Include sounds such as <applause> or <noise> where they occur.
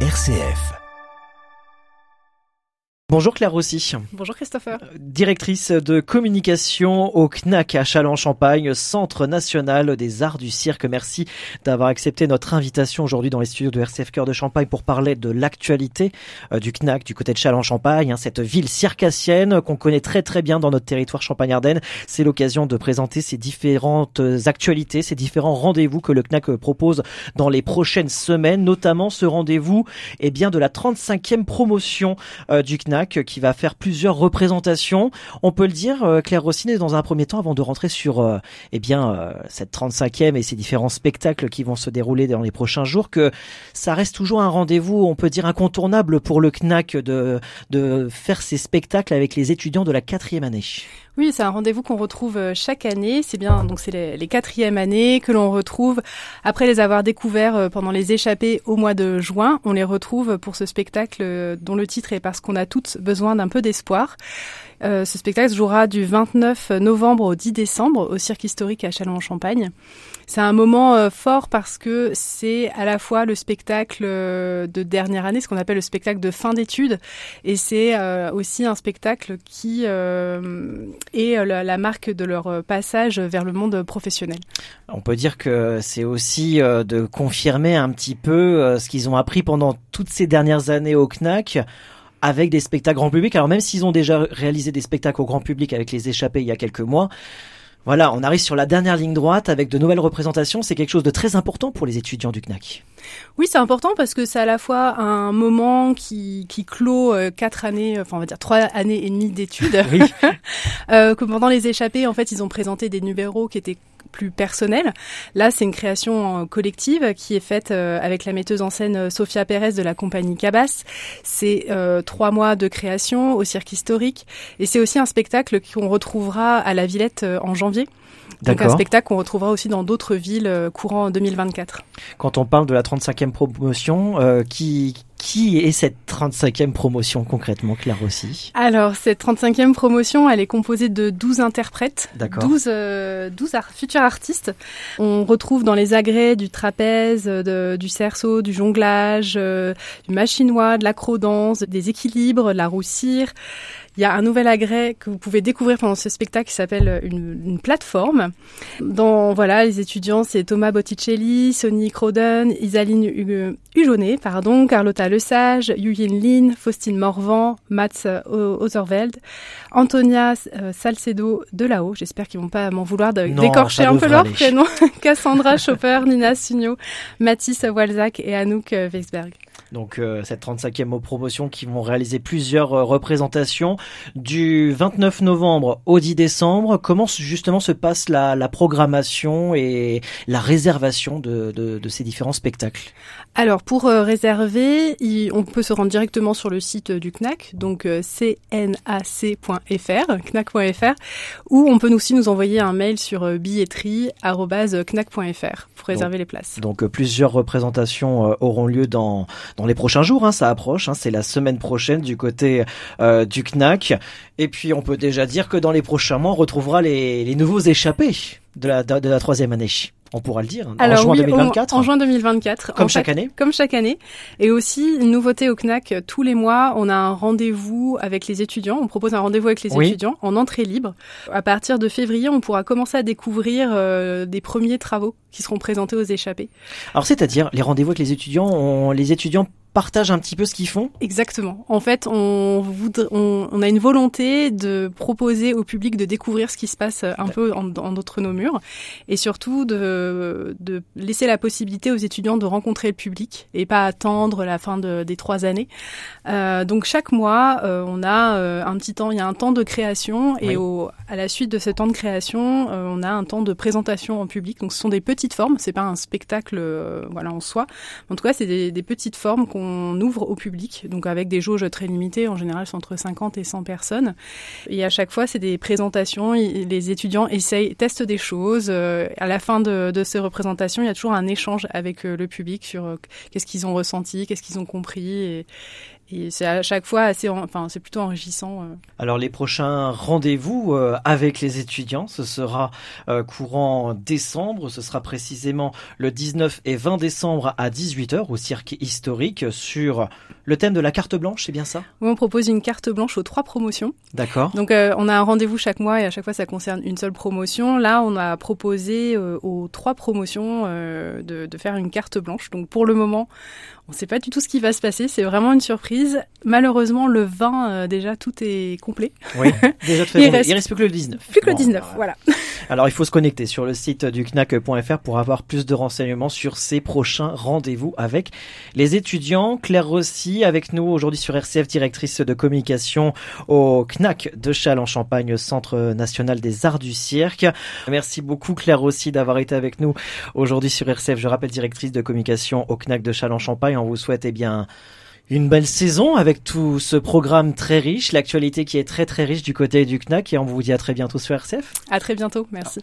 RCF. Bonjour Claire Rossi. Bonjour Christopher. Directrice de communication au CNAC à Châlons-Champagne, Centre national des arts du cirque. Merci d'avoir accepté notre invitation aujourd'hui dans les studios de RCF Cœur de Champagne pour parler de l'actualité euh, du CNAC du côté de Châlons-Champagne, hein, cette ville circassienne qu'on connaît très très bien dans notre territoire Champagne-Ardenne. C'est l'occasion de présenter ces différentes actualités, ces différents rendez-vous que le CNAC propose dans les prochaines semaines, notamment ce rendez-vous eh bien de la 35e promotion euh, du CNAC qui va faire plusieurs représentations. On peut le dire, euh, Claire Rossinet, dans un premier temps, avant de rentrer sur euh, eh bien euh, cette 35e et ces différents spectacles qui vont se dérouler dans les prochains jours, que ça reste toujours un rendez-vous, on peut dire incontournable pour le CNAC de, de faire ces spectacles avec les étudiants de la quatrième année. Oui, c'est un rendez-vous qu'on retrouve chaque année. C'est bien, donc c'est les, les quatrièmes années que l'on retrouve après les avoir découverts pendant les échappées au mois de juin. On les retrouve pour ce spectacle dont le titre est parce qu'on a toutes besoin d'un peu d'espoir. Euh, ce spectacle se jouera du 29 novembre au 10 décembre au Cirque historique à Châlons-en-Champagne. C'est un moment euh, fort parce que c'est à la fois le spectacle euh, de dernière année, ce qu'on appelle le spectacle de fin d'études, et c'est aussi un spectacle qui est la, marque de leur passage vers le monde professionnel. On peut dire que c'est aussi de confirmer un petit peu ce qu'ils ont appris pendant toutes ces dernières années au CNAC avec des spectacles grand public. Alors même s'ils ont déjà réalisé des spectacles au grand public avec les échappés il y a quelques mois, voilà, on arrive sur la dernière ligne droite avec de nouvelles représentations. C'est quelque chose de très important pour les étudiants du CNAC. Oui, c'est important parce que c'est à la fois un moment qui, qui clôt euh, quatre années, enfin on va dire trois années et demie d'études. <laughs> Oui. <laughs> euh, que pendant les échappées, en fait, ils ont présenté des numéros qui étaient plus personnel. Là, c'est une création euh, collective qui est faite euh, avec la metteuse en scène euh, Sophia Pérez de la compagnie Cabas. C'est trois mois de création au cirque historique et c'est aussi un spectacle qu'on retrouvera à la Villette en janvier. Donc un spectacle qu'on retrouvera aussi dans d'autres villes courant 2024. Quand on parle de la 35e promotion, qui, qui est cette 35e promotion concrètement, Claire aussi Alors, cette 35e promotion, elle est composée de 12 interprètes, 12, euh, 12 futurs artistes. On retrouve dans les agrès du trapèze, de, du cerceau, du jonglage, euh, du machinois, de l'acrodance, des équilibres, de la roussire. Il y a un nouvel agrès que vous pouvez découvrir pendant ce spectacle qui s'appelle une, une, plateforme. Dans voilà, les étudiants, c'est Thomas Botticelli, Sonny Croden, Isaline Hugonnet, pardon, Carlotta Lesage, Yuyin Lin, Faustine Morvan, Mats Otherveld, Antonia euh, Salcedo de là-haut. J'espère qu'ils vont pas m'en vouloir de décorcher un peu leur prénom. <laughs> Cassandra Chopper, Nina Sugno, Mathis Walzak et Anouk Weisberg. Donc euh, cette 35e promotion qui vont réaliser plusieurs euh, représentations du 29 novembre au 10 décembre. Comment justement se passe la, la programmation et la réservation de, de, de ces différents spectacles? Alors pour euh, réserver, on peut se rendre directement sur le site du CNAC, donc cnac.fr, knac.fr, ou on peut aussi nous envoyer un mail sur billetterie.knac.fr pour réserver les places. Donc plusieurs représentations auront lieu dans dans les prochains jours. Hein, ça approche. Hein, c'est la semaine prochaine du côté euh, du CNAC. Et puis on peut déjà dire que dans les prochains mois, on retrouvera les, nouveaux échappés de, la troisième année. On pourra le dire. Alors, en juin oui, 2024. En, juin 2024. Comme chaque année. Comme chaque année. Et aussi, une nouveauté au CNAC, tous les mois, on a un rendez-vous avec les étudiants. On propose un rendez-vous avec les étudiants en entrée libre. À partir de février, on pourra commencer à découvrir euh, des premiers travaux qui seront présentés aux échappés. Alors, c'est-à-dire, les rendez-vous avec les étudiants, on, les étudiants partagent un petit peu ce qu'ils font Exactement. En fait, on, on, on, a une volonté de proposer au public de découvrir ce qui se passe un peu en, en d'autres nos murs et surtout de, de laisser la possibilité aux étudiants de rencontrer le public et pas attendre la fin de, des trois années. Euh, donc chaque mois, euh, on a euh, un petit temps, il y a un temps de création et au, à la suite de ce temps de création, euh, on a un temps de présentation en public. Donc ce sont des petites formes, c'est pas un spectacle euh, voilà en soi. En tout cas, c'est des, des petites formes qu'on on ouvre au public, donc avec des jauges très limitées, en général c'est entre 50 et 100 personnes. Et à chaque fois, c'est des présentations, les étudiants essayent, testent des choses. Euh, à la fin de, ces représentations, il y a toujours un échange avec euh, le public sur euh, qu'est-ce qu'ils ont ressenti, qu'est-ce qu'ils ont compris. Et c'est à chaque fois assez, enfin, c'est plutôt enrichissant. Euh. Alors les prochains rendez-vous euh, avec les étudiants, ce sera euh, courant décembre, ce sera précisément le 19 et 20 décembre à 18h au cirque historique sur le thème de la carte blanche, c'est bien ça? Oui, on propose une carte blanche aux trois promotions. D'accord. Donc euh, on a un rendez-vous chaque mois et à chaque fois ça concerne une seule promotion. Là, on a proposé euh, aux trois promotions euh, de, de, faire une carte blanche. Donc pour le moment, on ne sait pas du tout ce qui va se passer. C'est vraiment une surprise. Malheureusement, le 20, déjà, tout est complet. Oui, déjà <laughs> il, reste... il reste plus que le 19. Plus que le 19, voilà. Alors il faut se connecter sur le site du knack.fr pour avoir plus de renseignements sur ces prochains rendez-vous avec les étudiants. Claire Rossi avec nous aujourd'hui sur RCF, directrice de communication au CNAC de Châles-en-Champagne, Centre national des arts du cirque. Merci beaucoup Claire Rossi d'avoir été avec nous aujourd'hui sur RCF. Je rappelle directrice de communication au CNAC de Châles-en-Champagne. On vous souhaite eh bien une belle saison avec tout ce programme très riche, l'actualité qui est très très riche du côté du CNAC et on vous dit à très bientôt sur RCF. À très bientôt, merci.